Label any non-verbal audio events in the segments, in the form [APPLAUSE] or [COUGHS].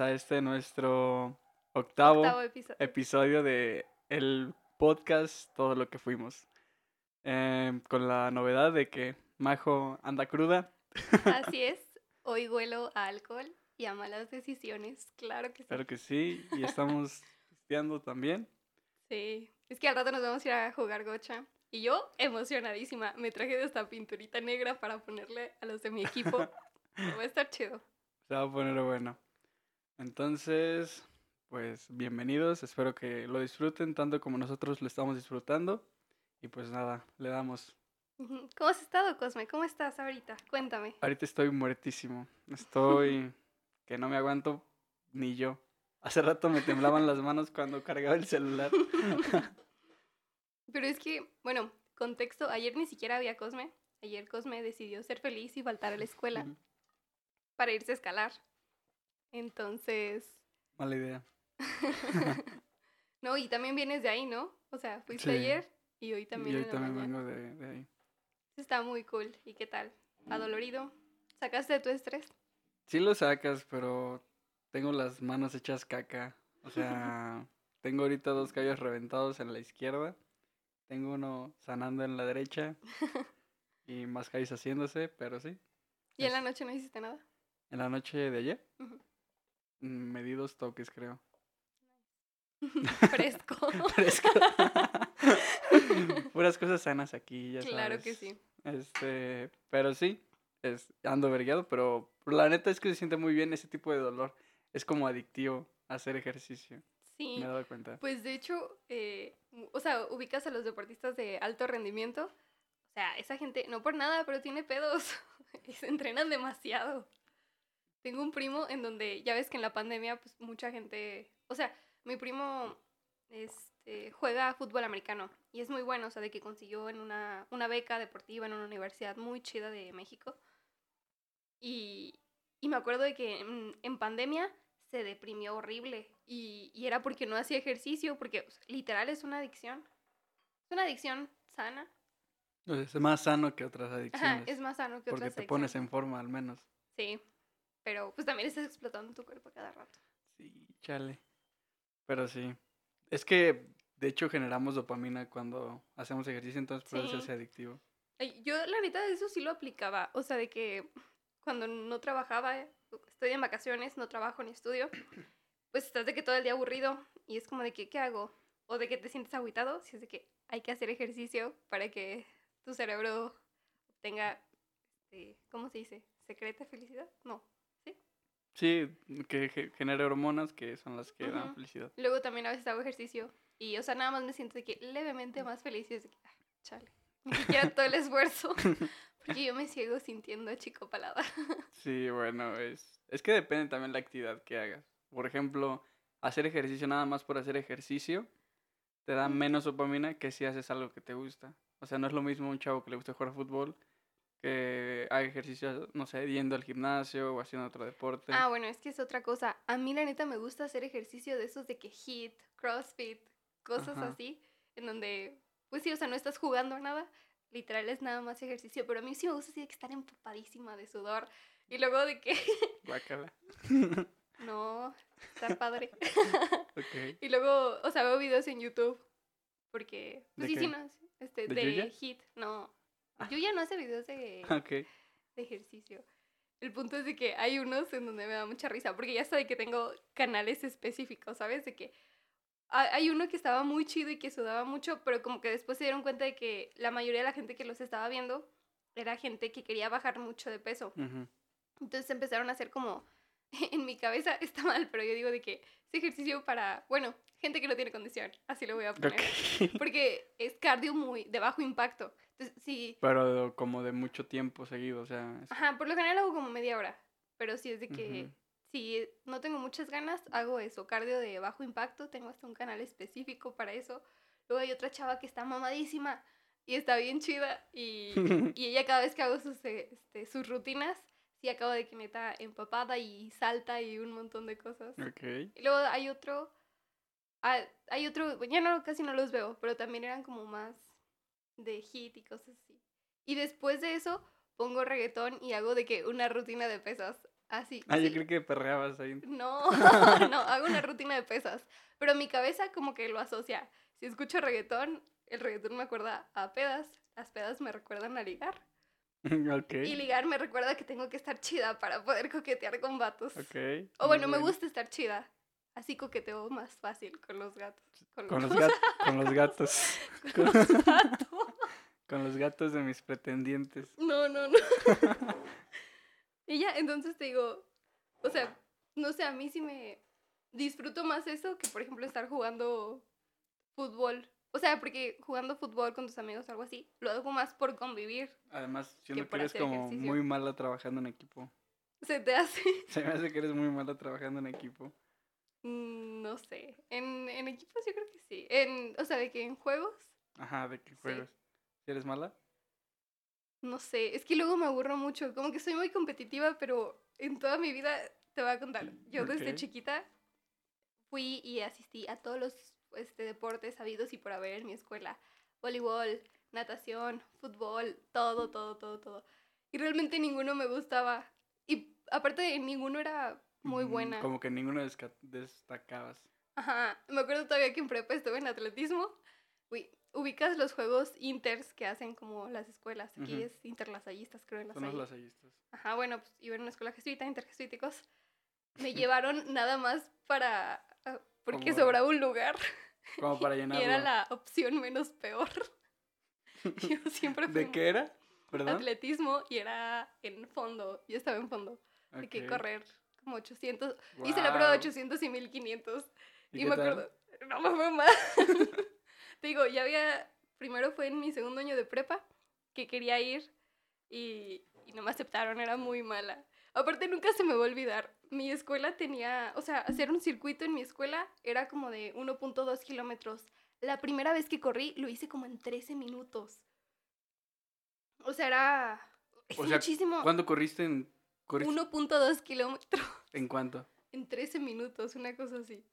a este nuestro octavo, Octavo episodio. episodio de el podcast Todo lo que fuimos. Em, con la novedad de que Majo anda cruda. Así es. Hoy huelo a alcohol y a malas decisiones. Claro que sí. Claro que sí. Y estamos estudiando también. Sí. Es que al rato nos vamos a ir a jugar gocha. Y yo, emocionadísima, me traje de esta pinturita negra para ponerle a los de mi equipo. [LAUGHS] Va a estar chido. Se va a poner bueno. Entonces, pues bienvenidos. Espero que lo disfruten tanto como nosotros lo estamos disfrutando. Y pues nada, le damos. ¿Cómo has estado, Cosme? ¿Cómo estás ahorita? Cuéntame. Ahorita estoy muertísimo. Estoy [LAUGHS] que no me aguanto ni yo. Hace rato me temblaban las manos cuando cargaba el celular. [LAUGHS] Pero es que, bueno, contexto, ayer ni siquiera había Cosme. Ayer Cosme decidió ser feliz y faltar a la escuela para irse a escalar. Entonces, Mala idea. [LAUGHS] no, y también vienes de ahí, ¿no? O sea, fuiste Sí. ayer y hoy también y hoy también vengo de, de ahí. Está muy cool. ¿Y qué tal? ¿Adolorido? ¿Sacaste de tu estrés? Sí lo sacas, pero tengo las manos hechas caca. O sea, [LAUGHS] tengo ahorita dos callos reventados en la izquierda. Tengo uno sanando en la derecha. [LAUGHS] Y más callos haciéndose, pero sí. ¿Y en la noche no hiciste nada? En la noche de ayer me di dos toques, creo. [LAUGHS] Fresco. [LAUGHS] Fresco. Puras cosas sanas aquí, ya claro que sí. Este, pero sí, es, ando vergueado, pero la neta es que se siente muy bien ese tipo de dolor. Es como adictivo hacer ejercicio, Sí. me he dado cuenta. Pues de hecho, eh, o sea, ubicas a los deportistas de alto rendimiento. O sea, esa gente, no por nada, pero tiene pedos. y [LAUGHS] se entrenan demasiado. Tengo un primo en donde, ya ves que en la pandemia, pues mucha gente. O sea, mi primo este, juega fútbol americano y es muy bueno, o sea, de que consiguió en una, una beca deportiva en una universidad muy chida de México. Y, y me acuerdo de que en, en pandemia se deprimió horrible y, y era porque no hacía ejercicio, porque o sea, literal es una adicción. Es una adicción sana. Es más sano que otras Ajá, adicciones. es más sano que porque otras te pones adicciones. en forma al menos. Sí, pero pues también estás explotando tu cuerpo cada rato. Sí, chale. Pero sí. Es que, de hecho, generamos dopamina cuando hacemos ejercicio, entonces por eso Sí. hace adictivo. Yo la neta de eso sí lo aplicaba, o sea, de que cuando no trabajaba, estoy en vacaciones, no trabajo ni estudio, [COUGHS] pues estás de que todo el día aburrido y es como de que, ¿qué hago? O de que te sientes agüitado, si es de que hay que hacer ejercicio para que tu cerebro obtenga, este, ¿cómo se dice? ¿Secreta felicidad? No. Sí, que ge- genera hormonas que son las que dan felicidad. Luego también a veces hago ejercicio y, o sea, nada más me siento de que levemente más feliz y es de que, ah, chale, ni siquiera todo el esfuerzo, [LAUGHS] porque yo me ciego sintiendo chico palada. [LAUGHS] Sí, bueno, es, es que depende también la actividad que hagas. Por ejemplo, hacer ejercicio nada más por hacer ejercicio te da menos dopamina que si haces algo que te gusta. O sea, no es lo mismo un chavo que le gusta jugar fútbol que haga ejercicio, no sé, yendo al gimnasio o haciendo otro deporte. Ah, bueno, es que es otra cosa. A mí la neta me gusta hacer ejercicio de esos de que hit, crossfit, cosas Ajá. así, en donde, pues sí, o sea, no estás jugando a nada, literal es nada más ejercicio, pero a mí sí me gusta así de que estar empapadísima de sudor y luego de que, [LAUGHS] Guácala. no, está padre. [LAUGHS] ok. y luego, o sea, veo videos en YouTube, porque, pues ¿De sí, sí, no, este, ¿De de, hit, no. Ah. Yuya no hace videos de, [LAUGHS] de ejercicio. El punto es de que hay unos en donde me da mucha risa, porque ya sabe que tengo canales específicos, ¿sabes? De que ha- hay uno que estaba muy chido y que sudaba mucho, pero como que después se dieron cuenta de que la mayoría de la gente que los estaba viendo era gente que quería bajar mucho de peso. Entonces empezaron a hacer como, [LAUGHS] en mi cabeza [LAUGHS] está mal, pero yo digo de que es ejercicio para, bueno, gente que no tiene condición, así lo voy a poner. Porque es cardio muy de bajo impacto. Entonces, sí, Pero como de mucho tiempo seguido, o sea. es- Ajá, por lo general hago como media hora. Pero si es de que si no tengo muchas ganas, hago eso, cardio de bajo impacto. Tengo hasta un canal específico para eso. Luego hay otra chava que está mamadísima y está bien chida. Y, [LAUGHS] y ella cada vez que hago sus, este, sus rutinas, sí acabo de que neta empapada y salta y un montón de cosas. Ok. Y luego hay otro, ah, hay otro, ya no, casi no los veo, pero también eran como más de hit y cosas así. Y después de eso pongo reggaetón y hago de que una rutina de pesas. Así. Ah, yo creo que perreabas ahí. No, [LAUGHS] [LAUGHS] no, hago una rutina de pesas. Pero mi cabeza como que lo asocia. Si escucho reggaetón, el reggaetón me acuerda a pedas. Las pedas me recuerdan a ligar. [LAUGHS] ok. Y ligar me recuerda que tengo que estar chida para poder coquetear con vatos. Ok. O bueno, me gusta estar chida. Así coqueteo más fácil con los gatos. Con, Con los, gat- con los gatos. con los gatos. Con los gatos de mis pretendientes. No, no, no. [LAUGHS] y ya, entonces te digo, o sea, no sé, a mí sí me disfruto más eso que, por ejemplo, estar jugando fútbol. O sea, porque jugando fútbol con tus amigos o algo así, lo hago más por convivir. Además, siento que eres como ejercicio. muy mala trabajando en equipo. Se te hace, [LAUGHS] Se me hace que eres muy mala trabajando en equipo. mm, no sé, en, en equipos yo creo que sí. En, o sea, de que en juegos, Ajá, ¿de qué juegas? ¿Si eres mala? no sé, es que luego me aburro mucho. Como que soy muy competitiva, pero en toda mi vida te voy a contar. Yo desde chiquita fui y asistí a todos los este, deportes habidos y por haber en mi escuela. Voleibol, natación, fútbol, todo, todo, todo, todo. Y realmente ninguno me gustaba. Y aparte de ninguno era muy buena. Como que ninguno destacabas. Ajá, me acuerdo todavía que en prepa estuve en atletismo. Uy, ubicas los juegos inters que hacen como las escuelas. Aquí Ujú. es interlasallistas, creo, en la Son los. Ajá, bueno, pues iba en una escuela jesuita, interjesuíticos. [LAUGHS] Me llevaron nada más para... ah, porque sobraba un lugar [LAUGHS] Como para [LAUGHS] y llenarlo. era la opción menos peor. Yo siempre fui ¿De qué era? ¿Perdón? atletismo y era en fondo. Yo estaba en fondo. De que correr como 800. Hice la prueba de Guau. 800 y 1500. ¿Y Y, me tal? acuerdo, no me fue mal. Te digo, ya había, primero fue en mi segundo año de prepa que quería ir y, y no me aceptaron, era muy mala. Aparte nunca se me va a olvidar, mi escuela tenía, o sea, hacer un circuito en mi escuela era como de 1.2 kilómetros. La primera vez que corrí lo hice como en 13 minutos. O sea, era... Es O sea, muchísimo. ¿Cuándo corriste en, corriste 1.2 kilómetros en cuánto? en 13 minutos, una cosa así.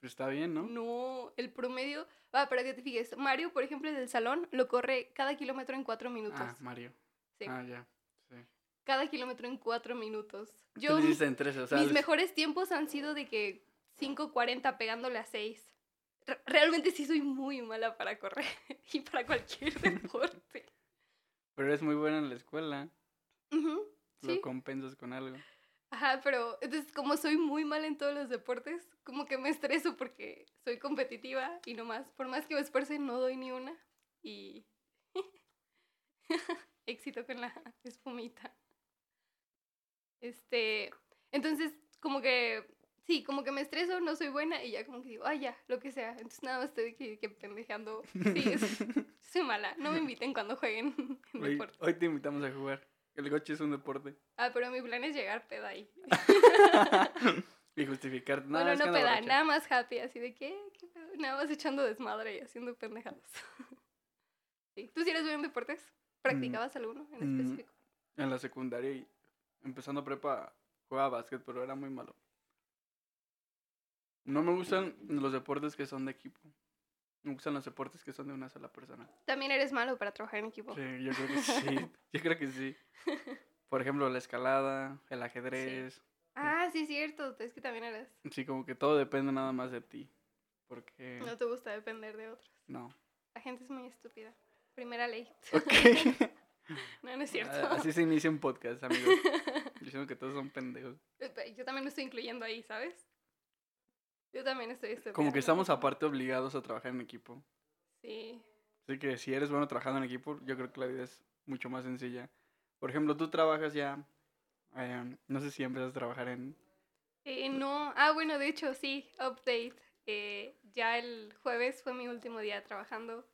Pues está bien, ¿no? No, el promedio. Ah, para que te fijes. Mario, por ejemplo, del salón, lo corre cada kilómetro en cuatro minutos. Ah, Mario. Sí, Ah, ya. Sí. cada kilómetro en cuatro minutos. Yo, en 13, o sea, mis les- mejores tiempos han sido de que 5.40 pegándole a 6. Re- Realmente sí soy muy mala para correr [LAUGHS] y para cualquier [LAUGHS] deporte. pero eres muy buena en la escuela. Ujú, Lo Sí. compensas con algo. Ajá, pero entonces como soy muy mala en todos los deportes, como que me estreso porque soy competitiva y no más. Por más que me esfuerce, no doy ni una. Y [LAUGHS] éxito con la espumita. Este, entonces como que, sí, como que me estreso, no soy buena y ya como que digo, ay ya, lo que sea. Entonces nada más estoy que, que pendejeando. Sí, es- [LAUGHS] soy mala. No me inviten cuando jueguen [LAUGHS] en Hoy, deporte. hoy te invitamos a jugar. El goche es un deporte. Ah, pero mi plan es llegar peda ahí. [LAUGHS] y justificar. No, bueno, no peda, nada más happy, así de que, ¿Qué pedo? nada más echando desmadre y haciendo pendejadas. [LAUGHS] sí. ¿Tú sí eres bueno en deportes? ¿Practicabas alguno en mm. específico? En la secundaria y empezando prepa jugaba básquet, pero era muy malo. No me gustan los deportes que son de equipo. Me gustan los deportes que son de una sola persona. También eres malo para trabajar en equipo. Sí, yo creo que sí. [LAUGHS] Yo creo que sí. Por ejemplo, la escalada, el ajedrez. Ah, sí, cierto. Es que también eres. Sí, como que todo depende nada más de ti. Porque No te gusta depender de otros. no. La gente es muy estúpida. Primera ley. Ok. [LAUGHS] no, no es cierto. Ah, Así se inicia un podcast, amigos. [LAUGHS] Diciendo que todos son pendejos. Yo también me estoy incluyendo ahí, ¿sabes? Yo también estoy estúpida. Como que estamos aparte obligados a trabajar en equipo. Sí. Así que si eres bueno trabajando en equipo, yo creo que la vida es mucho más sencilla. Por ejemplo, tú trabajas ya, eh, no sé si empiezas a trabajar en... Eh, no, ah, bueno, de hecho, sí, update. Eh, ya el jueves fue mi último día trabajando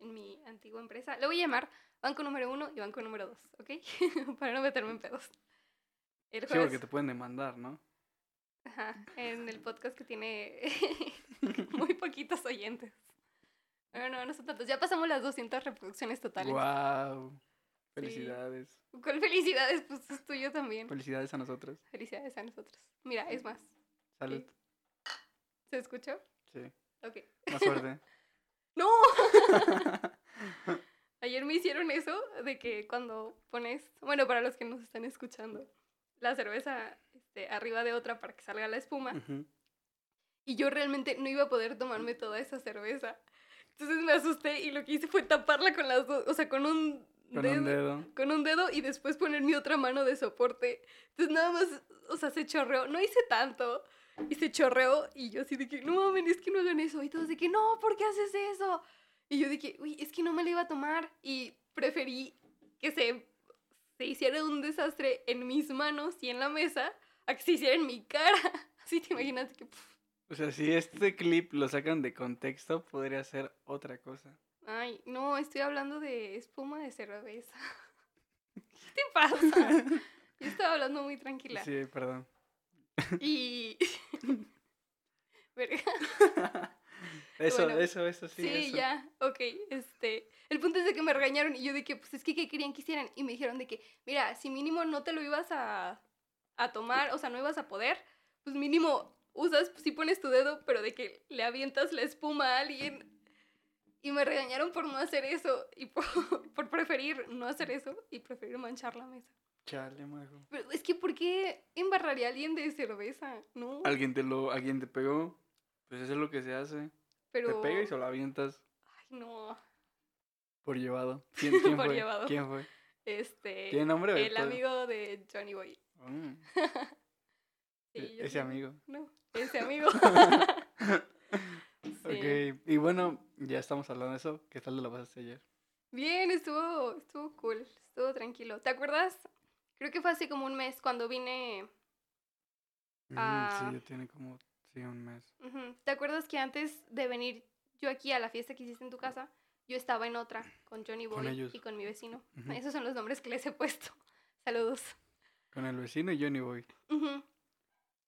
en mi antigua empresa. Le voy a llamar banco número uno y banco número dos, ¿ok? [LAUGHS] Para no meterme en pedos. El Sí, porque te pueden demandar, ¿no? Ajá, en el podcast que tiene [LAUGHS] muy poquitos oyentes. No, no, no son tantos. Ya pasamos las 200 reproducciones totales. ¡Wow! Felicidades. ¿Cuál felicidades? Pues es tuyo también. Felicidades a nosotros. Felicidades a nosotros. Mira, es más. Salud. ¿Se escuchó? Sí. Ok. Más suerte. [LAUGHS] ¡No! [LAUGHS] Ayer me hicieron eso de que cuando pones, bueno, para los que nos están escuchando, la cerveza este, arriba de otra para que salga la espuma. Y yo realmente no iba a poder tomarme toda esa cerveza. Entonces me asusté y lo que hice fue taparla con las dos, o sea, con un Con dedo, un dedo. con un dedo y después poner mi otra mano de soporte. Entonces nada más, o sea, se chorreó. No hice tanto. Y se chorreó y yo así de que, no mames, es que no hagan eso. Y todos de que, no, ¿por qué haces eso? Y yo de que, uy, es que no me la iba a tomar. Y preferí que se, se hiciera un desastre en mis manos y en la mesa a que se hiciera en mi cara. [LAUGHS] Así te imaginas que, O sea, si este clip lo sacan de contexto, podría ser otra cosa. ay, no, estoy hablando de espuma de cerveza. [LAUGHS] ¿Qué te pasa? Yo estaba hablando muy tranquila. Sí, perdón. Y. [LAUGHS] Verga. Eso, Bueno, eso, eso, sí. Sí, eso. ya, ok. Este, el punto es de que me regañaron y yo de que, pues es que, ¿qué querían que hicieran? Y me dijeron de que, mira, si mínimo no te lo ibas a, a tomar, o sea, no ibas a poder, pues mínimo usas, si pones tu dedo, pero de que le avientas la espuma a alguien. Y me regañaron por no hacer eso y por, [LAUGHS] por preferir no hacer eso y preferir manchar la mesa. Chale, majo. Pero es que, ¿por qué embarraría a alguien de cerveza? No, Alguien te lo, alguien te pegó. Pues eso es lo que se hace. pero... Te pega y se lo avientas Ay, no. por llevado. [LAUGHS] ¿Quién, quién Por fue? llevado. ¿Quién fue? Este... ¿Tiene nombre? El todo? amigo de Johnny Boy. Mm, [LAUGHS] Sí, e- ese amigo. No, ese amigo. [LAUGHS] Sí. Ok, y bueno, ya estamos hablando de eso. ¿Qué tal te lo pasaste ayer? Bien, estuvo, estuvo cool, estuvo tranquilo. ¿Te acuerdas? Creo que fue hace como un mes cuando vine. Mm, Ah. sí, ya tiene como sí, un mes. ¿Te acuerdas que antes de venir yo aquí a la fiesta que hiciste en tu casa, yo estaba en otra con Johnny Boy y con mi vecino? Esos son los nombres que les he puesto. [LAUGHS] Saludos. Con el vecino y Johnny Boy.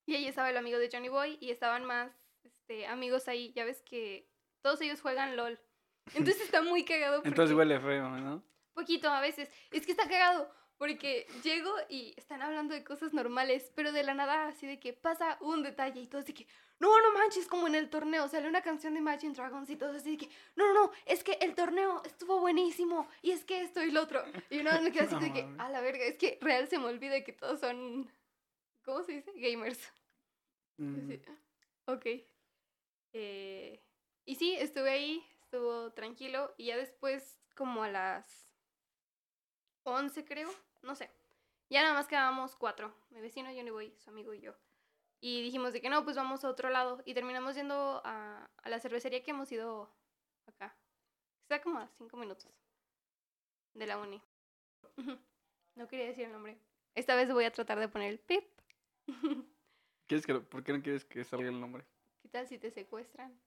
Y ahí estaba el amigo de Johnny Boy y estaban más este, amigos ahí. Ya ves que todos ellos juegan LOL. [LAUGHS] Entonces está muy cagado. Porque... Entonces huele feo, ¿no? Poquito a veces. Es que está cagado. Porque llego y están hablando de cosas normales, pero de la nada así de que pasa un detalle y todos de que, no, no manches, como en el torneo, sale una canción de Imagine Dragons y todos así de que, no, no, no, es que el torneo estuvo buenísimo y es que esto y lo otro. Y vez me quedo así [LAUGHS] de que, a la verga, es que real se me olvida que todos son, ¿cómo se dice? Gamers. Mm, Sí. Ok. Eh, y sí, estuve ahí, estuvo tranquilo. Y ya después, como a las 11 creo, no sé. Ya nada más quedábamos cuatro. Mi vecino, Johnny Boy, su amigo y yo. Y dijimos de que no, pues vamos a otro lado. Y terminamos yendo a, a la cervecería que hemos ido acá. Está como a cinco minutos de la uni. No quería decir el nombre. Esta vez voy a tratar de poner el pip. [LAUGHS] ¿Quieres que lo- ¿Por qué no quieres que salga el nombre? ¿Qué tal si te secuestran?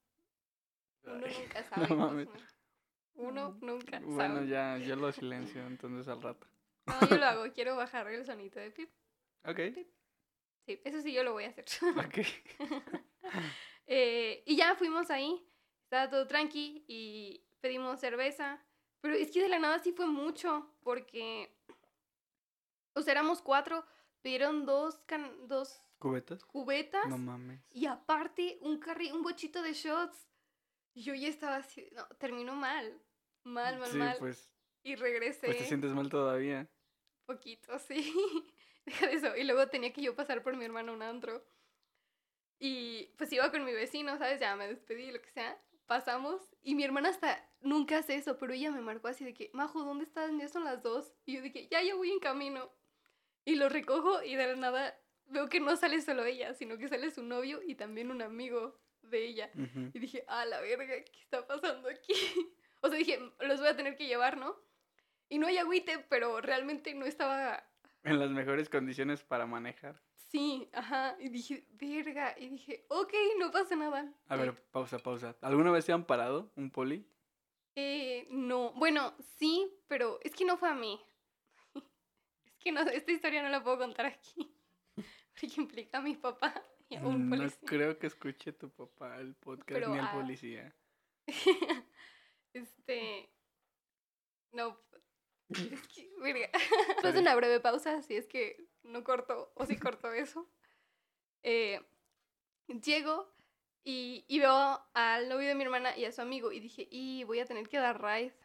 Uno Ay, nunca [LAUGHS] sabe. mames. Cosmo. Uno nunca Bueno, sabe. ya, yo lo silencio entonces al rato. No, yo lo [LAUGHS] hago. Quiero bajar el sonito de pip. Ok, Sí, eso sí yo lo voy a hacer. [LAUGHS] ok. [LAUGHS] Eh, y ya fuimos ahí. Estaba todo tranqui y pedimos cerveza. Pero es que de la nada sí fue mucho. Porque. O sea, éramos cuatro. Pidieron dos, can- dos ¿Cubetas? cubetas. No mames. Y aparte, un carri un bochito de shots. Y Yo ya estaba así. No, terminó mal. Mal, mal, Sí, mal. pues, Y regresé. pues te sientes mal todavía. Poquito, sí. [LAUGHS] Deja de eso. Y luego tenía que yo pasar por mi hermano a un antro. Y pues iba con mi vecino, ¿sabes? Ya me despedí, lo que sea. Pasamos. Y mi hermana hasta nunca hace eso, pero ella me marcó así de que, Majo, ¿dónde estás? Ya son las dos. Y yo dije, ya, ya voy en camino. Y lo recojo y de la nada veo que no sale solo ella, sino que sale su novio y también un amigo de ella. Y dije, ah, la verga, ¿qué está pasando aquí? [LAUGHS] O sea, dije, los voy a tener que llevar, ¿no? Y no hay agüite, pero realmente no estaba En las mejores condiciones para manejar. Sí, ajá. Y dije, verga. Y dije, ok, no pasa nada. A ver, pausa, pausa. ¿Alguna vez te han parado un poli? eh, no. Bueno, sí, pero es que no fue a mí. [LAUGHS] Es que no, esta historia no la puedo contar aquí. [LAUGHS] Porque implica a mi papá y a un Mm, No policía. creo que escuche tu papá el podcast Pero, ni al ah, policía. [LAUGHS] este. No. Es que, verga. [LAUGHS] [LAUGHS] Pues una breve pausa, si es que no corto, o si corto eso. Eh, llego y, y veo al novio de mi hermana y a su amigo y dije, y voy a tener que dar ride.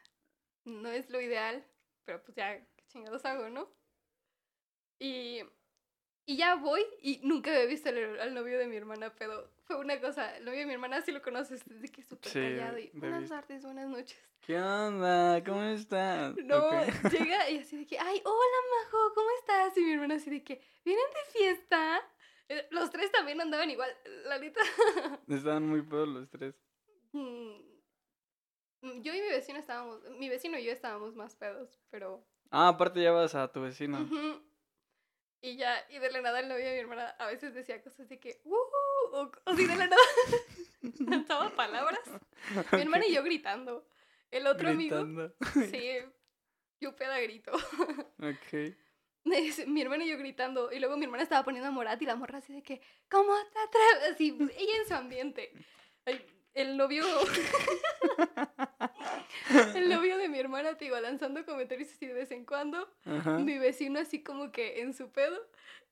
No es lo ideal, pero pues ya, qué chingados hago, ¿no? Y, Y ya voy y nunca había visto al, al novio de mi hermana, pero fue una cosa, el novio de mi hermana sí lo conoces, desde que es súper Sí, callado y lo buenas visto. tardes, buenas noches. ¿Qué onda? ¿Cómo estás? [LAUGHS] No, [LAUGHS] llega y así de que, ay, hola Majo, ¿cómo estás? Y mi hermana así de que, ¿vienen de fiesta? Eh, Los tres también andaban igual, la neta. [LAUGHS] Estaban muy pedos los tres. mm, Yo y mi vecino estábamos, mi vecino y yo estábamos más pedos, pero... Ah, aparte ya vas a tu vecino. Y ya, y de la nada el novio de mi hermana a veces decía cosas de que, "Uh", o, o si de la nada [LAUGHS] lanzaba palabras. Mi hermana y yo gritando. El otro Gritando. amigo, sí, yo peda grito. Ok. Es- mi hermana y yo gritando. Y luego mi hermana estaba poniendo a Morat y la morra así de que, ¿cómo te atreves? Así, ella en su ambiente. El, el novio. [LAUGHS] el novio de mi hermana, te iba lanzando comentarios así de vez en cuando. Ajá. Mi vecino así como que en su pedo.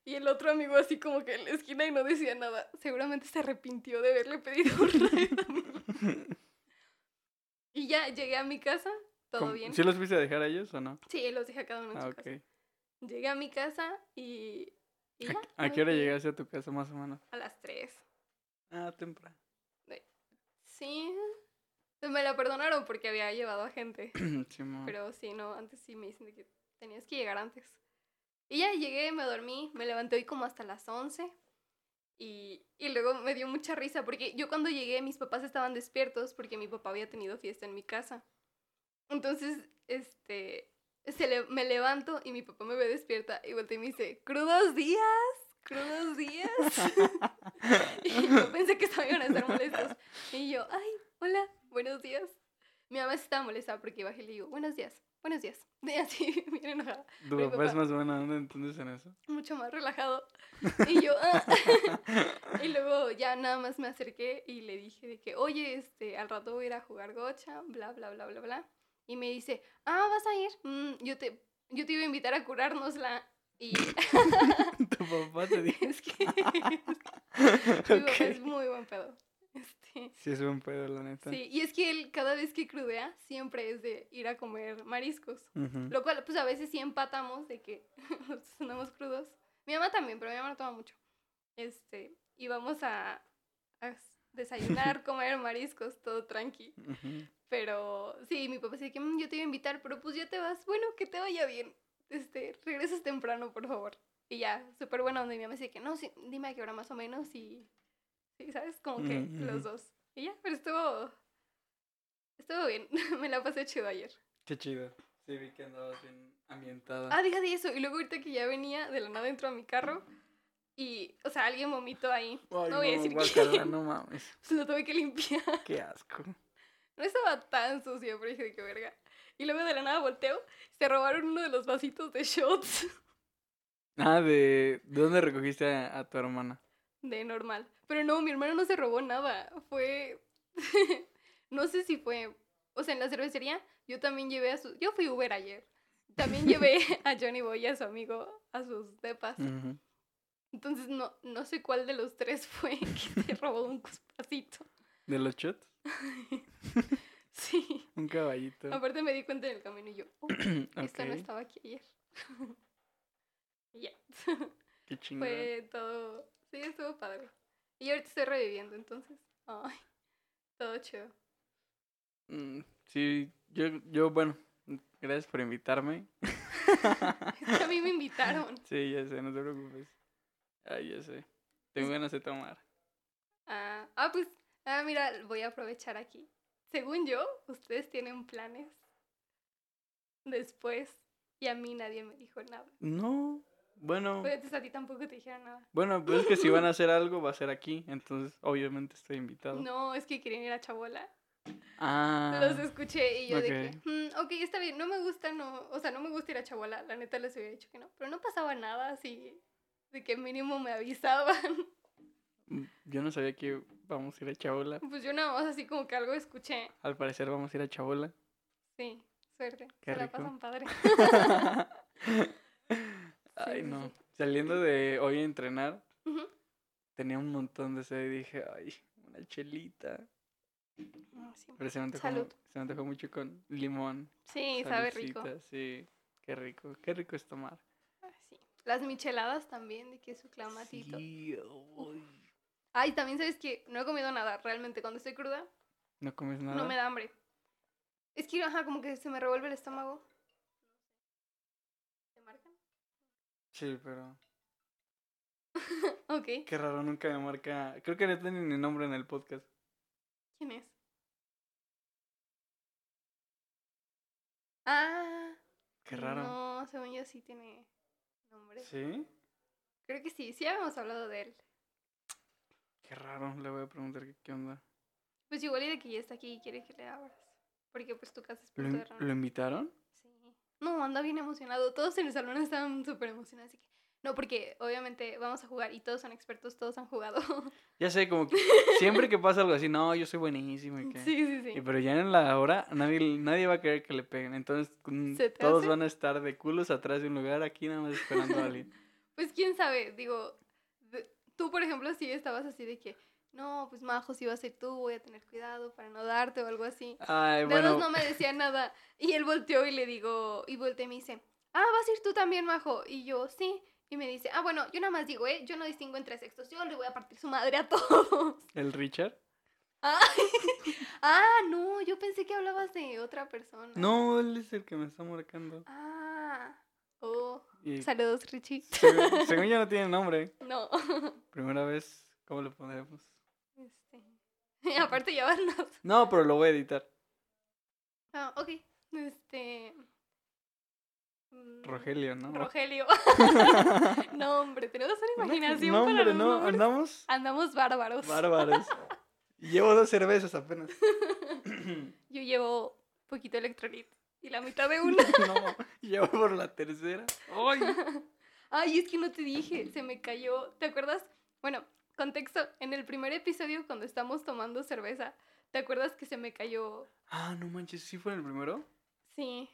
Y el otro amigo así como que en la esquina y no decía nada. Seguramente se arrepintió de haberle pedido [LAUGHS] un ride a mi- Y ya llegué a mi casa, todo ¿Cómo- bien. ¿Sí los fuiste a dejar a ellos o no? Sí, los dejé a cada uno en Ah, su casa. Llegué a mi casa y... y ¿A, ya, a qué hora llegaste a tu casa más o menos? A las 3. Ah, temprano. Sí. Me la perdonaron porque había llevado a gente. [CLEARS THROAT] Simón. Pero sí, no, antes sí me dicen que tenías que llegar antes. Y ya llegué, me dormí, me levanté hoy como hasta las 11. Y, y luego me dio mucha risa porque yo cuando llegué mis papás estaban despiertos porque mi papá había tenido fiesta en mi casa. Entonces, este, se le- me levanto y mi papá me ve despierta y voltea y me dice, crudos días, crudos días. [LAUGHS] y yo pensé que estaban a estar molestos. Y yo, ay, hola, buenos días. Mi mamá estaba molesta porque bajé y le digo, buenos días, buenos días. [LAUGHS] Y así, bien enojada, Tu papá es más buena onda entonces en eso. mucho más relajado. [LAUGHS] Y yo, ah. [LAUGHS] y luego ya nada más me acerqué y le dije de que, oye, este, al rato voy a ir a jugar gocha, bla, bla, bla, bla, bla. Y me dice, ah, ¿vas a ir? Mm, yo, te, yo te iba a invitar a curárnosla. Y tu papá te dijo. es que mi papá es muy buen pedo. Sí, es buen pedo, la neta. sí, y es que él cada vez que crudea siempre es de ir a comer mariscos. Lo cual, pues a veces sí empatamos de que [LAUGHS] andamos crudos. Mi mamá también, pero mi mamá no toma mucho. Este, y vamos a, a desayunar, [LAUGHS] comer mariscos, todo tranqui. Pero sí, mi papá dice que "Mm, yo te iba a invitar, pero pues ya te vas. Bueno, que te vaya bien. Este, regresas temprano, por favor. Y ya, súper buena onda. Y mi mamá dice que no, sí, dime a qué hora más o menos. Y, sí, ¿sabes? Como que Ujú, los dos. Y ya, pero estuvo, estuvo bien. [LAUGHS] Me la pasé chido ayer. Qué chido. Sí, vi que andabas bien ambientada. Ah, deja de eso. Y luego ahorita que ya venía, de la nada entró a mi carro. Y, o sea, alguien vomitó ahí. Ay, no voy a decir guácala, quién. [LAUGHS] no mames. Pues lo tuve que limpiar. [LAUGHS] Qué asco. No estaba tan sucio, pero dije de qué verga. Y luego de la nada volteo, se robaron uno de los vasitos de shots Ah, ¿de, ¿de dónde recogiste a, a tu hermana? de normal. Pero no, mi hermano no se robó nada. Fue. [LAUGHS] no sé si fue. O sea, en la cervecería, yo también llevé a su. Yo fui Uber ayer. También llevé [LAUGHS] a Johnny Boy y a su amigo a sus depas. Entonces no, no sé cuál de los tres fue que se robó un vasito. ¿De los shots? [LAUGHS] Sí. Un caballito. Aparte me di cuenta en el camino y yo, oh, [CLEARS THROAT] esto no estaba aquí ayer. ya. qué chingón. Fue todo. Sí, estuvo padre. Y ahorita estoy reviviendo, entonces. Ay, todo chido. Mm, Sí, yo, yo, bueno, gracias por invitarme. [LAUGHS] Es que a mí me invitaron. Sí, ya sé, no te preocupes. Ay, ya sé. Tengo ganas de tomar. Ah, ah, pues, ah, mira, voy a aprovechar aquí. Según yo, ustedes tienen planes después y a mí nadie me dijo nada. No, bueno, entonces a ti tampoco te dijeron nada. bueno, pues es que si van a hacer algo va a ser aquí, entonces obviamente estoy invitado. No, es que querían ir a Chabola. Ah, Los escuché y yo de que, "Mm, ok, está bien, no me gusta, no, o sea, no me gusta ir a Chabola, la neta les hubiera dicho que no, pero no pasaba nada así, de que mínimo me avisaban. mm, yo no sabía que vamos a ir a Chabola. Pues yo nada más así como que algo escuché. Al parecer vamos a ir a Chabola. Sí, suerte. Qué se la rico. pasan padre. [LAUGHS] [LAUGHS] Ay, no. Saliendo de hoy a entrenar, tenía un montón de sed y dije, ay, una chelita. No, sí. Pero se me antojó, Salud. se me antojó mucho con limón. Sí, sabe rico. Sí, qué rico. Qué rico es tomar. Ay, sí. Las micheladas también, de que su clamatito. Sí, uy. Ay, también sabes que no he comido nada realmente. Cuando estoy cruda, ¿No comes nada? no me da hambre. Es que, ajá, como que se me revuelve el estómago. ¿Te marcan? Sí, pero [LAUGHS] Ok. qué raro, nunca me marca. Creo que no tiene ni nombre en el podcast. ¿Quién es? Ah. Qué raro. No, según yo sí tiene nombre. ¿Sí? Creo que sí, sí habíamos hablado de él. Qué raro, le voy a preguntar qué, qué onda. Pues igual y de que ya está aquí y quiere que le abras. Porque pues tu casa es ¿Lo. ¿lo invitaron? No, anda bien emocionado. Todos en el salón estaban súper emocionados. Así que... No, porque obviamente vamos a jugar y todos son expertos, todos han jugado. [LAUGHS] Ya sé, como que siempre que pasa algo así, no, yo soy buenísimo y que... sí, sí, sí. Y pero ya en la hora nadie, nadie va a querer que le peguen. Entonces mm, ¿Se te todos hace? van a estar de culos atrás de un lugar aquí nada más esperando a alguien. [LAUGHS] Pues quién sabe, digo, tú por ejemplo sí estabas así de que, no, pues Majo, si va a ser tú, voy a tener cuidado para no darte o algo así. Ay, bueno, no me decía nada. Y él volteó y le digo, y volteé y me dice, ah, vas a ir tú también, Majo. Y yo, sí. Y me dice, ah, bueno, yo nada más digo, ¿eh? Yo no distingo entre sexos, yo le voy a partir su madre a [LAUGHS] todos. el Richard. ah, [LAUGHS] ah, no, yo pensé que hablabas de otra persona. No, él es el que me está marcando. Ah, oh, Y saludos, Richie. según, según [LAUGHS] no tiene nombre. No. Primera vez, ¿cómo le pondremos? Y [LAUGHS] aparte ya van dos. No, pero lo voy a editar. Ah, ok. Este. mm, Rogelio, ¿no? Rogelio. [LAUGHS] no, hombre, tenemos una imaginación no, hombre, no, nombres. andamos Andamos bárbaros. bárbaros. [LAUGHS] Llevo dos cervezas apenas. Yo llevo poquito electrolit y la mitad de una. no, llevo por la tercera. ¡Ay! Ay, es que no te dije, se me cayó. ¿Te acuerdas? Bueno, contexto, en el primer episodio cuando estamos tomando cerveza, ¿te acuerdas que se me cayó? Ah, no manches, ¿sí fue en el primero? Sí.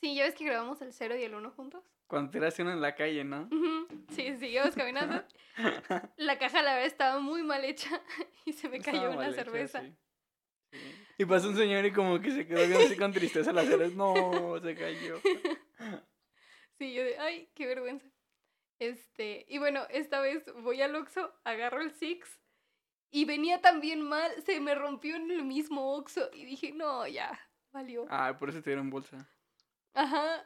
Sí, ya ves que grabamos el 0 y el 1 juntos. Cuando tiraste uno en la calle, ¿no? Ujú, Sí, seguimos caminando. [LAUGHS] La caja, la verdad, estaba muy mal hecha [LAUGHS] y se me cayó Estaba una hecha, cerveza. sí. Sí. Y pasó un señor y como que se quedó viendo así con tristeza la cerveza. No, se cayó. [LAUGHS] Sí, yo de, ay, qué vergüenza. Este, y bueno, esta vez voy al Oxxo, agarro el Six y venía también mal, se me rompió en el mismo Oxxo y dije, no, ya, valió. Ah, por eso te dieron bolsa. Ajá.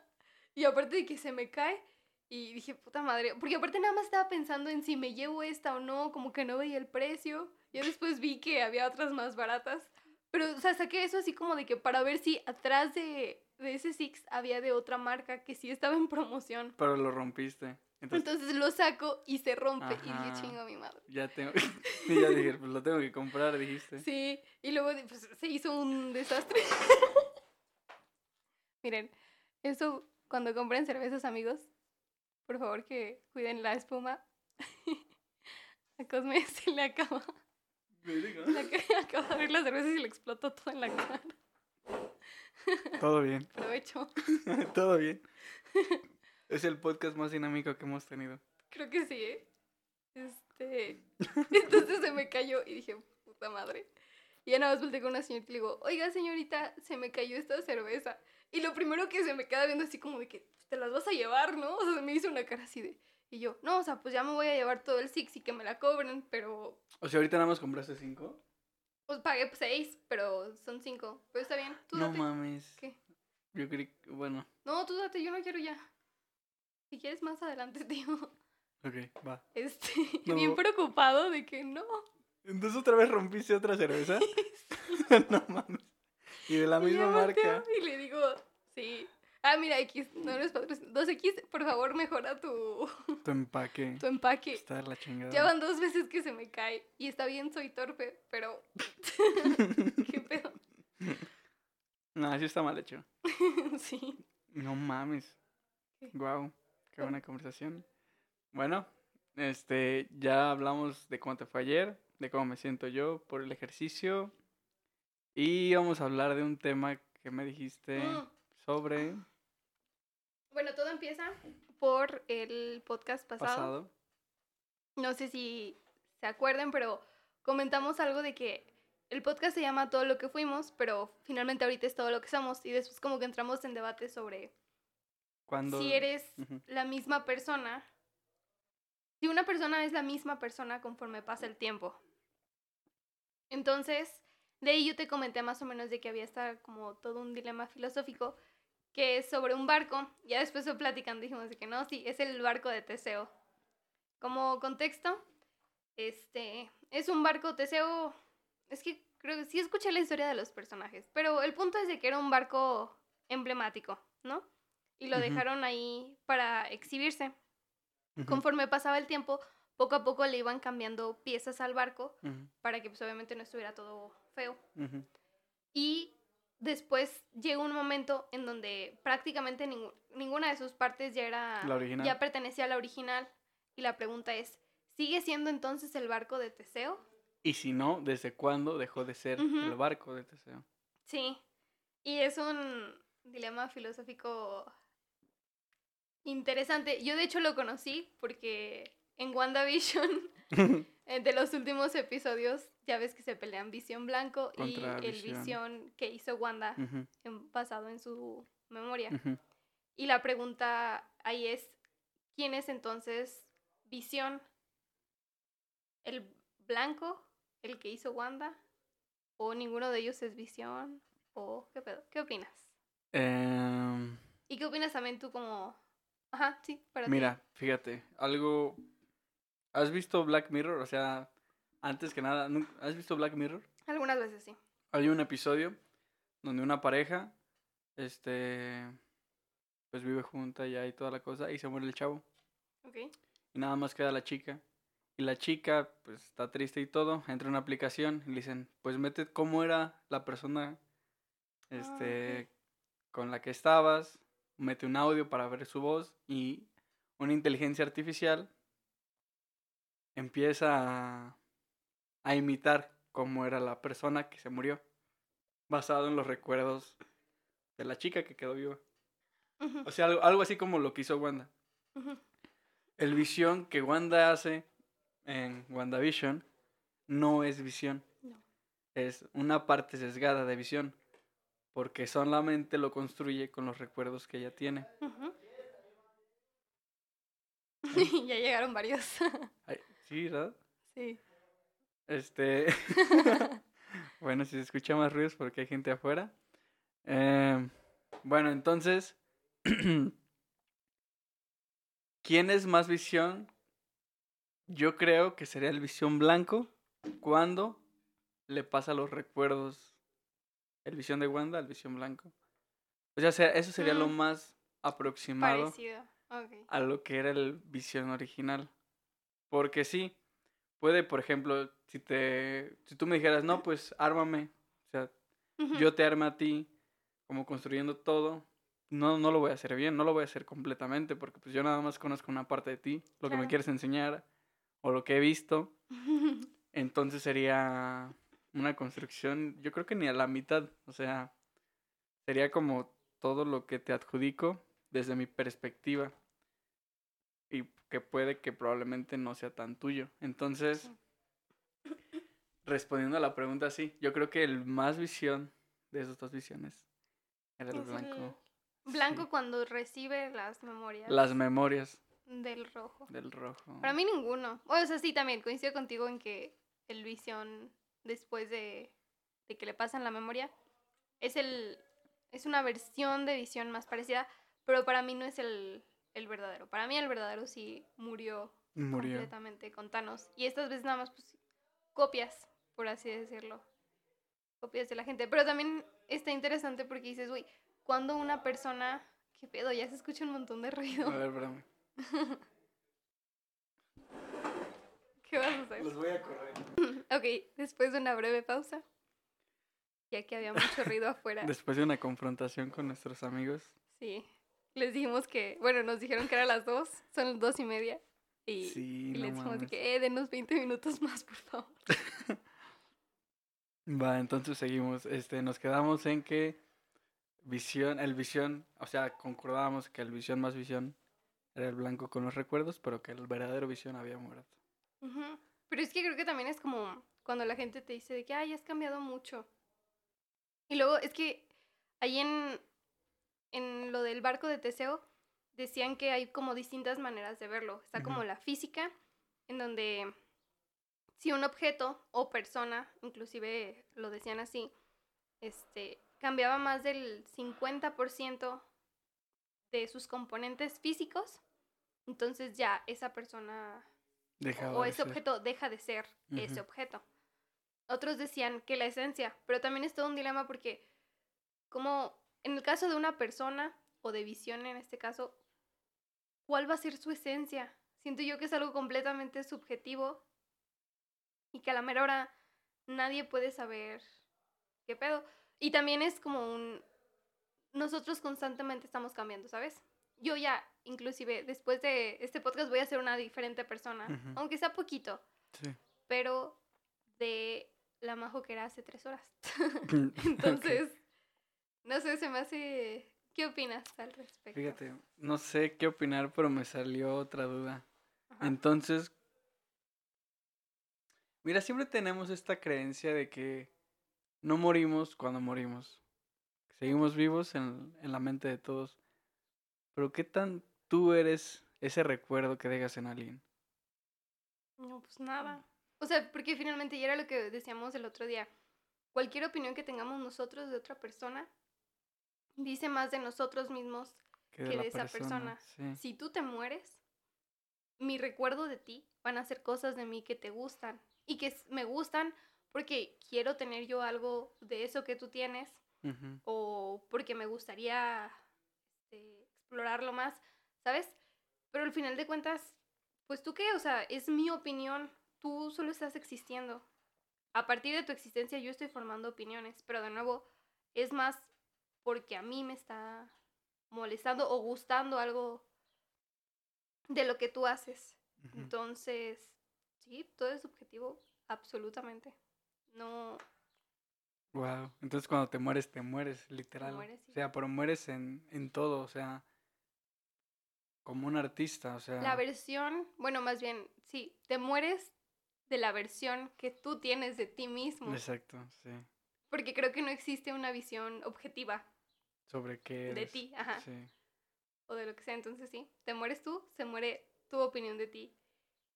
Y aparte de que se me cae y dije, puta madre, porque aparte nada más estaba pensando en si me llevo esta o no, como que no veía el precio. Ya después vi que había otras más baratas. Pero, o sea, saqué eso así como de que para ver si atrás de, de ese Six había de otra marca que sí estaba en promoción. Pero lo rompiste. Entonces, Entonces lo saco y se rompe. Y dije, chingo a mi madre. ya tengo. [LAUGHS] y ya dije, pues lo tengo que comprar, dijiste. Sí, y luego pues, se hizo un desastre. [LAUGHS] Miren, eso cuando compren cervezas, amigos, por favor que cuiden la espuma. [LAUGHS] A Cosme se le acaba, le ac- acaba de abrir la cerveza y se le explotó todo en la cara. Todo bien, Provecho. todo bien. Es el podcast más dinámico que hemos tenido. Creo que sí, ¿eh? Este. [LAUGHS] Entonces se me cayó y dije, puta madre. Y ya nada más volteé con una señorita y le digo, oiga, señorita, se me cayó esta cerveza. Y lo primero que se me queda viendo así como de que te las vas a llevar, ¿no? O sea, se me hizo una cara así de. Y yo, no, o sea, pues ya me voy a llevar todo el Six y que me la cobren, pero. O sea, ahorita nada más compraste cinco. Pues pagué pues, seis, pero son cinco. Pero está bien, tú No date. mames. ¿Qué? Yo creí bueno, No, tú date, yo no quiero ya. Si quieres más adelante, [LAUGHS] tío. ok, va. Este, [LAUGHS] No. bien preocupado de que no. Entonces otra vez rompiste otra cerveza. [LAUGHS] no mames. Y de la misma marca. Y le digo, sí. Ah, mira, X, no eres patrocinado. 2X, por favor, mejora tu, Tu empaque. tu empaque. Está de la chingada. Ya van dos veces que se me cae. Y está bien, soy torpe, pero. ¿Qué pedo? No, sí está mal hecho. sí. No mames. Guau, qué buena conversación. Bueno, este, ya hablamos de cómo te fue ayer, de cómo me siento yo por el ejercicio. Y vamos a hablar de un tema que me dijiste Mm. sobre Bueno, todo empieza por el podcast pasado. pasado. No sé si se acuerdan, pero comentamos algo de que el podcast se llama Todo lo que fuimos, pero finalmente ahorita es todo lo que somos. Y después como que entramos en debate sobre Cuando... si eres la misma persona, si una persona es la misma persona conforme pasa el tiempo. Entonces, de ahí yo te comenté más o menos de que había esta como todo un dilema filosófico que es sobre un barco. Ya después de platicando dijimos de que no, sí, es el barco de Teseo. Como contexto, este, es un barco Teseo, es que creo que sí escuché la historia de los personajes, pero el punto es de que era un barco emblemático, ¿no? Y lo dejaron ahí para exhibirse. Conforme pasaba el tiempo, poco a poco le iban cambiando piezas al barco para que pues obviamente no estuviera todo feo. Y después llegó un momento en donde prácticamente ningú- ninguna de sus partes ya era La original. ya pertenecía a la original. Y la pregunta es, ¿sigue siendo entonces el barco de Teseo? Y si no, ¿desde cuándo dejó de ser el barco de Teseo? Sí. Y es un dilema filosófico interesante. Yo de hecho lo conocí porque en WandaVision, [LAUGHS] [LAUGHS] eh, de los últimos episodios, ya ves que se pelean Visión Blanco Contra y el Visión. Que hizo Wanda Ujú, en- basado en su memoria. Y la pregunta ahí es, ¿quién es entonces Visión? ¿El blanco? ¿El que hizo Wanda? ¿O ninguno de ellos es Visión? ¿O qué pedo? ¿Qué opinas? Em, ¿Y qué opinas también tú como... Ajá, sí, para ti. mira, fíjate, algo... ¿Has visto Black Mirror? O sea, antes que nada, ¿nun- ¿has visto Black Mirror? Algunas veces sí. Hay un episodio donde una pareja, este, pues vive junta ya y toda la cosa, y se muere el chavo. Ok. y nada más queda la chica. Y la chica, pues está triste y todo, entra en una aplicación y le dicen, pues mete cómo era la persona este, con la que estabas, mete un audio para ver su voz y una inteligencia artificial empieza a, a imitar cómo era la persona que se murió, basado en los recuerdos de la chica que quedó viva. O sea, algo, algo así como lo que hizo Wanda. El visión que Wanda hace en WandaVision no es visión. No. Es una parte sesgada de visión. Porque solamente lo construye con los recuerdos que ella tiene. [LAUGHS] Ya llegaron varios. [LAUGHS] Ay, sí, ¿verdad? sí. Este. [LAUGHS] bueno, si se escucha más ruidos porque hay gente afuera. Em, bueno, entonces. [CLEARS THROAT] ¿Quién es más visión? Yo creo que sería el visión blanco cuando le pasa los recuerdos. El visión de Wanda al visión blanco. O sea, se- eso sería lo Mm. más aproximado Parecido. A lo que era el visión original. Porque sí, puede, por ejemplo, si te si tú me dijeras, "No, pues ármame." O sea, yo te arme a ti como construyendo todo. No no lo voy a hacer bien, no lo voy a hacer completamente porque pues yo nada más conozco una parte de ti, lo que me quieres enseñar o lo que he visto. [LAUGHS] Entonces sería una construcción, yo creo que ni a la mitad, o sea, sería como todo lo que te adjudico desde mi perspectiva y que puede que probablemente no sea tan tuyo. Entonces, respondiendo a la pregunta, sí, yo creo que el más visión de esas dos visiones era el Es el blanco. Blanco Sí. cuando recibe las memorias Las memorias del rojo. del rojo. Para mí ninguno. O sea, sí, también coincido contigo en que el visión después de, de que le pasan la memoria es el es una versión de visión más parecida, pero para mí no es el, el verdadero. Para mí el verdadero sí murió, Murió. completamente con Thanos. Y estas veces nada más pues, copias, por así decirlo. Copias de la gente. Pero también está interesante porque dices, uy, cuando una persona... ¿Qué pedo? Ya se escucha un montón de ruido. A ver, espérame. [LAUGHS] ¿Qué vas a hacer? Los voy a correr. [LAUGHS] Ok, después de una breve pausa, ya que había mucho ruido [LAUGHS] afuera, Después de una confrontación con nuestros amigos. sí, les dijimos que, bueno, nos dijeron que era las dos, son las dos y media, y, Sí, y no les dijimos mames. que, eh, denos 20 minutos [LAUGHS] más, por favor. Va, entonces seguimos. Este, nos quedamos en que visión, el visión, o sea, concordábamos que el visión más visión era el blanco con los recuerdos, pero que el verdadero visión había muerto. Ujú. Pero es que creo que también es como cuando la gente te dice de que, ay, has cambiado mucho. Y luego es que ahí en, en lo del barco de Teseo, decían que hay como distintas maneras de verlo. Está como la física, en donde si un objeto o persona, inclusive lo decían así, este, cambiaba más del 50% de sus componentes físicos, entonces ya esa persona O ese ser. objeto deja de ser ese objeto. Otros decían que la esencia, pero también es todo un dilema porque como en el caso de una persona o de visión en este caso, ¿cuál va a ser su esencia? Siento yo que es algo completamente subjetivo y que a la mera hora nadie puede saber qué pedo. Y también es como un... Nosotros constantemente estamos cambiando, ¿sabes? Yo ya, inclusive, después de este podcast voy a ser una diferente persona, aunque sea poquito, Sí. pero de la majo que era hace tres horas. [LAUGHS] [LAUGHS] Entonces, no sé, se me hace... ¿Qué opinas al respecto? Fíjate, no sé qué opinar, pero me salió otra duda. Ajá. Entonces, mira, siempre tenemos esta creencia de que no morimos cuando morimos. Seguimos vivos en, en la mente de todos. Pero ¿qué tan tú eres ese recuerdo que dejas en alguien? No, pues nada. O sea, porque finalmente ya era lo que decíamos el otro día. Cualquier opinión que tengamos nosotros de otra persona dice más de nosotros mismos Que que de esa persona. Sí. Si tú te mueres, mi recuerdo de ti van a ser cosas de mí que te gustan y que me gustan porque quiero tener yo algo de eso que tú tienes o porque me gustaría este, explorarlo más, ¿sabes? Pero al final de cuentas, pues tú qué, o sea, es mi opinión, tú solo estás existiendo. A partir de tu existencia yo estoy formando opiniones, pero de nuevo es más porque a mí me está molestando o gustando algo de lo que tú haces. Entonces, sí, todo es subjetivo, absolutamente. No, Wow. Entonces cuando te mueres, te mueres, literal. mueres, sí. O sea, pero mueres en, en todo, o sea, como un artista, o sea. La versión, bueno, más bien, sí, te mueres de la versión que tú tienes de ti mismo. Exacto, sí. Porque creo que no existe una visión objetiva Sobre qué de ti, ajá, Sí. o de lo que sea. Entonces sí, te mueres tú, se muere tu opinión de ti.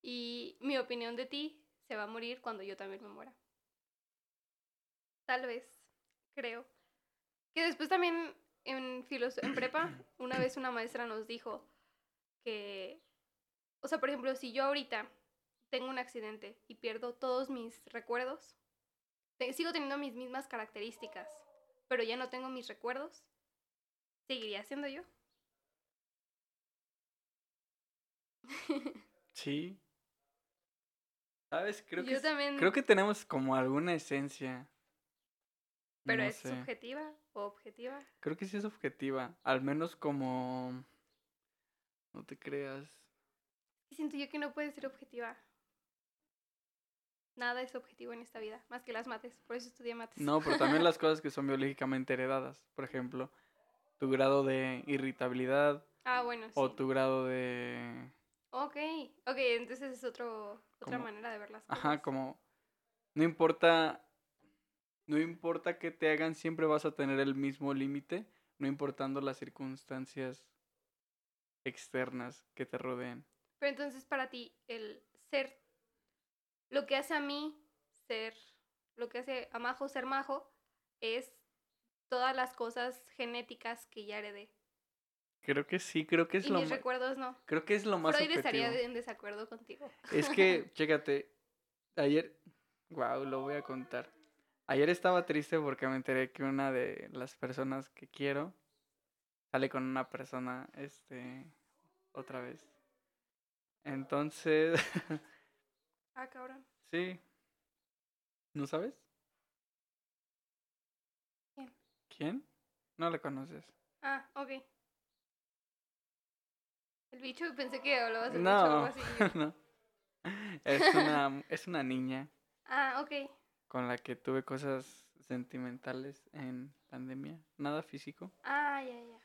Y mi opinión de ti se va a morir cuando yo también me muera. Tal vez, creo. Que después también en, filos en prepa, [COUGHS] una vez una maestra nos dijo que, o sea, por ejemplo, si yo ahorita tengo un accidente y pierdo todos mis recuerdos, te- sigo teniendo mis mismas características, pero ya no tengo mis recuerdos, ¿seguiría siendo yo? [LAUGHS] Sí. ¿Sabes? Creo que, yo es- también, creo que tenemos como alguna esencia. pero no es sé. subjetiva o objetiva. Creo que sí es objetiva. Al menos como. No te creas. Siento yo que no puede ser objetiva. Nada es objetivo en esta vida, más que las mates. Por eso estudié mates. No, pero también [LAUGHS] las cosas que son biológicamente heredadas. Por ejemplo, tu grado de irritabilidad Ah, bueno, sí. o tu grado de. Ok, ok, entonces es otro, otra Como- manera de ver las cosas. Ajá, como. No importa. No importa que te hagan, siempre vas a tener el mismo límite, no importando las circunstancias externas que te rodeen. Pero entonces para ti, el ser, lo que hace a mí ser, lo que hace a Majo ser Majo, es todas las cosas genéticas que ya heredé. Creo que sí, creo que es y lo mis ma- recuerdos no. creo que es lo más Freud estaría en desacuerdo contigo. Es que, [LAUGHS] chécate, ayer, wow, lo voy a contar. Ayer estaba triste porque me enteré que una de las personas que quiero sale con una persona, este, otra vez. Entonces, [LAUGHS] Ah, cabrón. sí. ¿No sabes? ¿Quién? ¿Quién? No la conoces. Ah, ok. El bicho, pensé que hablabas del bicho o algo No, así. [LAUGHS] yo, no. Es una, es una niña [LAUGHS] Ah, ok. con la que tuve cosas sentimentales en pandemia. Nada físico. Ah, ya, ya.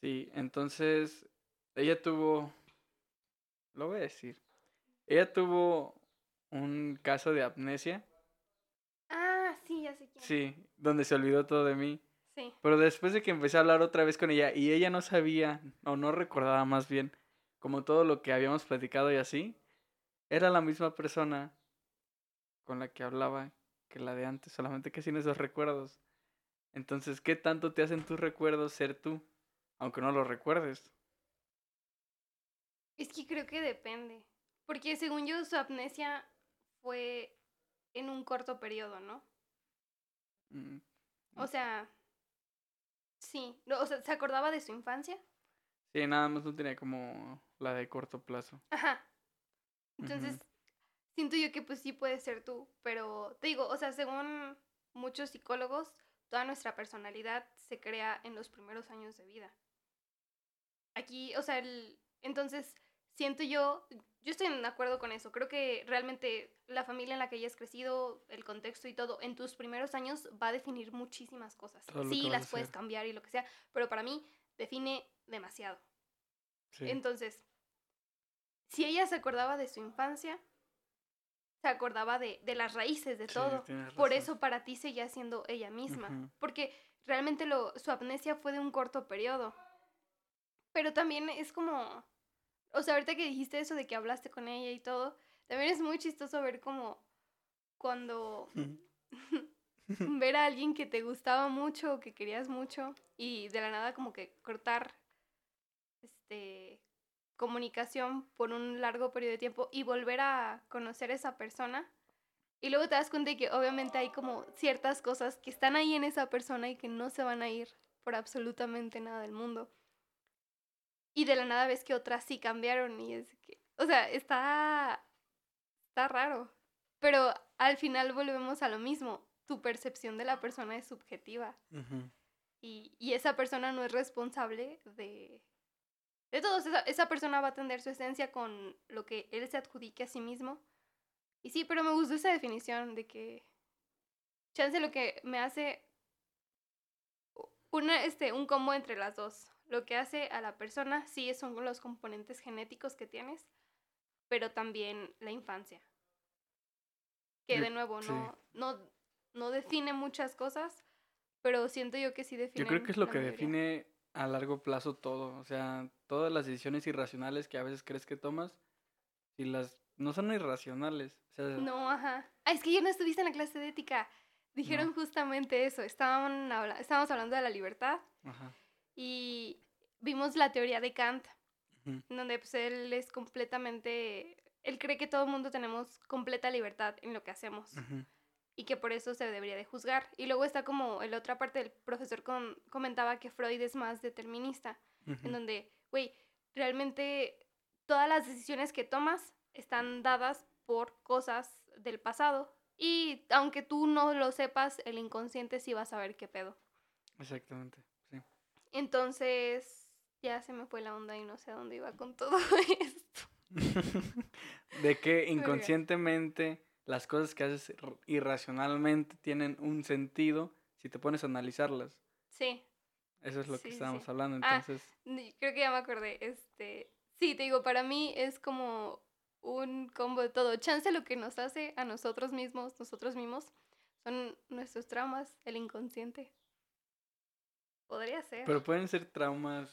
Sí, entonces ella tuvo, lo voy a decir, ella tuvo un caso de amnesia, Ah, sí, ya sé quién. sí, donde se olvidó todo de mí. Sí. Pero después de que empecé a hablar otra vez con ella y ella no sabía, o no recordaba más bien, como todo lo que habíamos platicado y así, era la misma persona con la que hablaba que la de antes, solamente que sin esos recuerdos. Entonces, ¿qué tanto te hacen tus recuerdos ser tú? Aunque no lo recuerdes. Es que creo que depende. Porque según yo, su amnesia fue en un corto periodo, ¿no? Mm, O sea, sí. O sea, ¿se acordaba de su infancia? Sí, nada más no tenía como la de corto plazo. Ajá. Entonces, siento yo que pues sí puede ser tú, pero te digo, o sea, según muchos psicólogos, toda nuestra personalidad se crea en los primeros años de vida. Aquí, o sea, el, entonces siento yo, yo estoy de acuerdo con eso, creo que realmente la familia en la que hayas crecido, el contexto y todo, en tus primeros años va a definir muchísimas cosas. Sí, las puedes cambiar y lo que sea, pero para mí define demasiado. Sí. Entonces, si ella se acordaba de su infancia, se acordaba de, de las raíces de Sí, todo. Por eso para ti seguía siendo ella misma. Porque realmente lo, su amnesia fue de un corto periodo. Pero también es como. O sea, ahorita que dijiste eso de que hablaste con ella y todo, también es muy chistoso ver como cuando [LAUGHS] ver a alguien que te gustaba mucho o que querías mucho y de la nada como que cortar este comunicación por un largo periodo de tiempo y volver a conocer a esa persona y luego te das cuenta de que obviamente hay como ciertas cosas que están ahí en esa persona y que no se van a ir por absolutamente nada del mundo. Y de la nada ves que otras sí cambiaron y es que, o sea, está está raro. Pero al final volvemos a lo mismo. Tu percepción de la persona es subjetiva. Ujú. Y, y esa persona no es responsable de, de todo. Esa, esa persona va a tener su esencia con lo que él se adjudique a sí mismo. Y sí, pero me gustó esa definición de que chance lo que me hace una, este, un combo entre las dos. Lo que hace a la persona sí son los componentes genéticos que tienes, pero también la infancia. Que de nuevo sí. no, no, no define muchas cosas, pero siento yo que sí define. Yo creo que es lo que define a largo plazo todo. O sea, todas las decisiones irracionales que a veces crees que tomas, y las no son irracionales. O sea, No, ajá. Ah, es que yo no estuviste en la clase de ética. Dijeron No. justamente eso. Estaban estábamos hablando de la libertad ajá. Y vimos la teoría de Kant, ujú, en donde pues él es completamente... Él cree que todo el mundo tenemos completa libertad en lo que hacemos y que por eso se debería de juzgar. Y luego está como en la otra parte del profesor con- comentaba que Freud es más determinista, en donde, güey, realmente todas las decisiones que tomas están dadas por cosas del pasado. Y aunque tú no lo sepas, el inconsciente sí va a saber qué pedo. Exactamente. Entonces, ya se me fue la onda y no sé a dónde iba con todo [LAUGHS] esto. [LAUGHS] de que inconscientemente las cosas que haces ir- irracionalmente tienen un sentido si te pones a analizarlas. Sí, Eso es lo Sí, que estábamos sí. hablando. Ah, Entonces, creo que ya me acordé. Este, sí, te digo, para mí es como un combo de todo. Chance lo que nos hace a nosotros mismos, nosotros mismos, son nuestros traumas, el inconsciente. Podría ser. pero pueden ser traumas.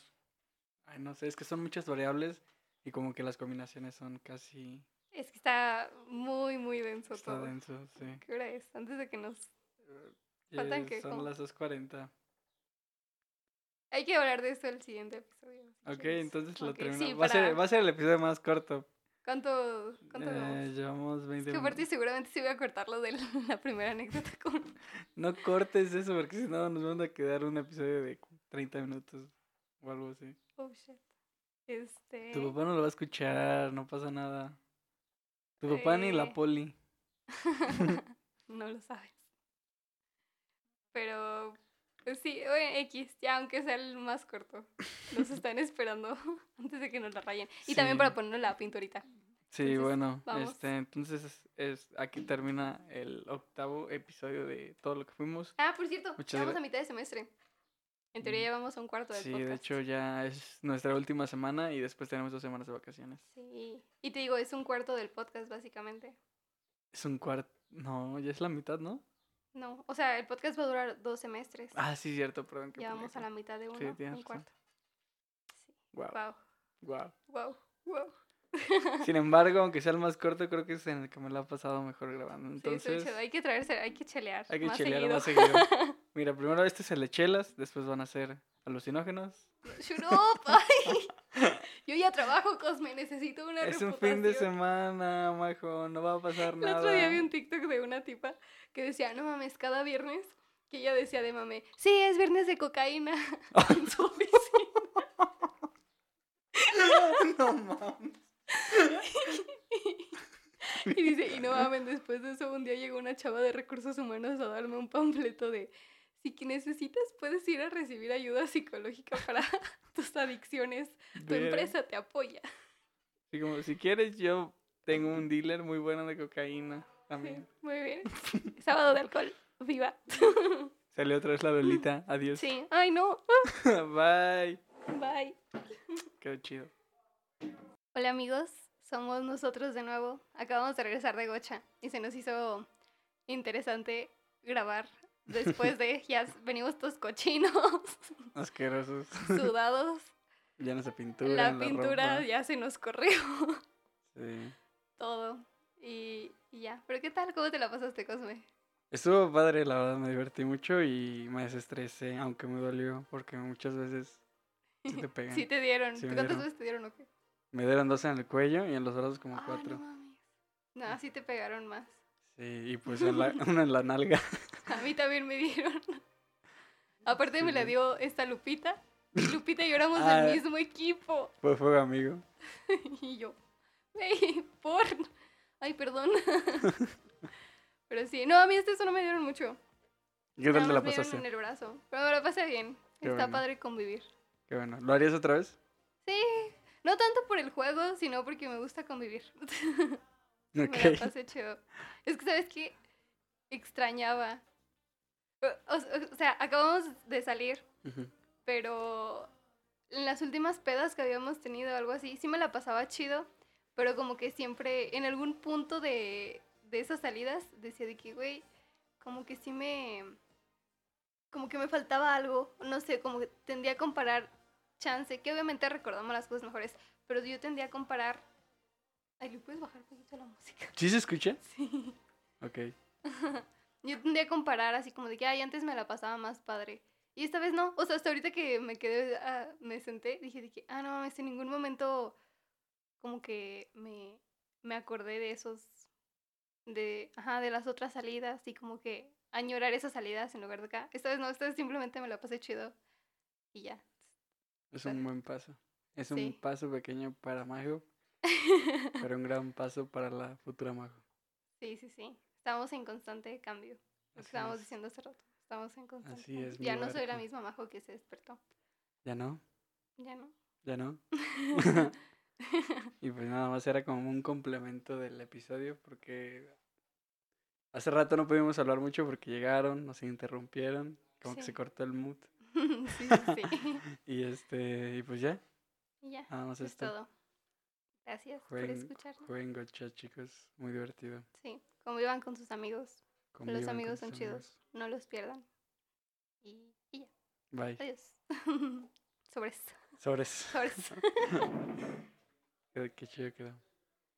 Ay, no sé, es que son muchas variables y como que las combinaciones son casi. Es que está muy, muy denso Está todo. denso, sí. ¿Qué hora es? Antes de que nos... Eh, Faltan que son como- las 2.40. Hay que hablar de eso el siguiente episodio. si Ok, quieres. entonces lo terminamos. sí, va, a ser, para- va a ser el episodio más corto. ¿Cuánto, cuánto Eh, llevamos? llevamos Es 20 que aparte seguramente sí voy a cortar lo de la, [LAUGHS] la primera anécdota con... No cortes eso porque si no nos van a quedar un episodio de 30 minutos o algo así. Oh, shit. Este... Tu papá no lo va a escuchar, no pasa nada. Tu papá ni Eh. la poli. [LAUGHS] no lo sabes. Pero, sí, X, ya aunque sea el más corto. Nos [LAUGHS] están esperando [LAUGHS] antes de que nos la rayen. Y también Sí. para ponerle la pinturita. Sí, Entonces, bueno, vamos. este, entonces es, aquí termina el octavo episodio de todo lo que fuimos. Ah, por cierto, Muchas vamos a mitad de semestre. En teoría Mm. ya vamos a un cuarto del Sí, podcast. de hecho ya es nuestra última semana y después tenemos dos semanas de vacaciones. Sí. Y te digo, es un cuarto del podcast, básicamente. Es un cuarto, no, ya es la mitad, ¿no? No, o sea, el podcast va a durar dos semestres. Ah, sí, cierto, perdón. qué ya vamos a la mitad de uno, tienes un cuarto. Sí. Guau, Wow, guau. wow, wow. Sin embargo, aunque sea el más corto, creo que es en el que me lo ha pasado mejor grabando. Sí, Entonces, chido. Hay que traerse, hay que chelear. hay que más chelear seguido. más seguido. [LAUGHS] Mira, primero este es el de chelas, después van a ser alucinógenos. Shut up, [LAUGHS] ay. Yo ya trabajo, Cosme, necesito una Es un fin de reputación. semana, majo, no va a pasar El nada. otro día vi un TikTok de una tipa que decía, no mames, cada viernes, que ella decía de mame, sí, es viernes de cocaína [LAUGHS] en su oficina. [LAUGHS] no mames. [LAUGHS] Y dice, y no mames, después de eso un día llegó una chava de recursos humanos a darme un panfleto de, si necesitas puedes ir a recibir ayuda psicológica para [LAUGHS] tus adicciones, tu empresa te apoya. Sí, como, si quieres, yo tengo un dealer muy bueno de cocaína también. Muy bien. [LAUGHS] Sábado de alcohol, viva. [LAUGHS] Salió otra vez la Lolita. Adiós. Sí, ay no, Bye. bye. Quedó chido. Hola amigos, somos nosotros de nuevo. Acabamos de regresar de Gocha y se nos hizo interesante grabar después de ya venimos todos cochinos, [LAUGHS] Asquerosos. sudados, Llenos de pintura. la pintura ropa. ya se nos corrió Sí. todo y, y ya. Pero ¿qué tal? ¿Cómo te la pasaste, Cosme? Estuvo padre, la verdad, me divertí mucho y me desestresé, aunque me dolió, porque muchas veces sí te [LAUGHS] pegan. Sí te dieron. Sí me ¿Cuántas dieron. veces te dieron o qué? Me dieron dos en el cuello y en los brazos como Ah, cuatro. no mames. No, sí te pegaron más. Sí, y pues en la, [LAUGHS] una en la nalga. [LAUGHS] A mí también me dieron. Aparte me la dio esta Lupita. Y Lupita y yo éramos Ah. del mismo equipo. Fue fuego amigo. [LAUGHS] Y yo, "Ey, por. Ay, perdón. [LAUGHS] Pero sí, no, a mí este eso no me dieron mucho. ¿Qué tal te la más me dieron pasaste? en el brazo. Pero me la pasé bien. Qué Está bueno. padre convivir. Qué bueno. ¿Lo harías otra vez? Sí, no tanto por el juego, sino porque me gusta convivir. Me la pasé chido. Es que, ¿sabes qué? Extrañaba. O, o- sea, acabamos de salir, Ujú. pero en las últimas pedas que habíamos tenido o algo así, sí me la pasaba chido, pero como que siempre, en algún punto de, de esas salidas, decía de que, güey, como que sí me... Como que me faltaba algo, no sé, como que tendía a comparar chance, que obviamente recordamos las cosas mejores, pero yo tendía a comparar... Ay, ¿le puedes bajar un poquito la música? ¿Sí se escucha? [LAUGHS] Sí. Ok. [LAUGHS] Yo tendría a comparar así como de que, ay, antes me la pasaba más padre. Y esta vez no. O sea, hasta ahorita que me quedé, ah, me senté, dije de que, ah, no mames, en ningún momento como que me, me acordé de esos, de, ajá, de las otras salidas y como que añorar esas salidas en lugar de acá. Esta vez no, esta vez simplemente me la pasé chido y ya. Es un buen paso. Es Sí. un paso pequeño para Majo, [LAUGHS] pero un gran paso para la futura Majo. sí, sí, sí. Estamos en constante cambio. Lo que estábamos es. diciendo hace rato. Estamos en constante Así cambio. es, Ya no soy la misma Majo que se despertó. ¿Ya no? Ya no. ¿Ya no? [LAUGHS] [LAUGHS] y pues nada más era como un complemento del episodio porque hace rato no pudimos hablar mucho porque llegaron, nos interrumpieron, como que se cortó el mood [LAUGHS] sí, sí, sí. y este y pues ya, Y ya, nada más es esto. todo. Gracias Jueguen, por escucharnos. jueguen gocha, chicos, muy divertido. Sí, convivan con sus amigos. Convivan con amigos son chidos. amigos. No los pierdan. Y, y ya, Bye. adiós. Sobres. Sobres. Sobres. Qué chido quedó.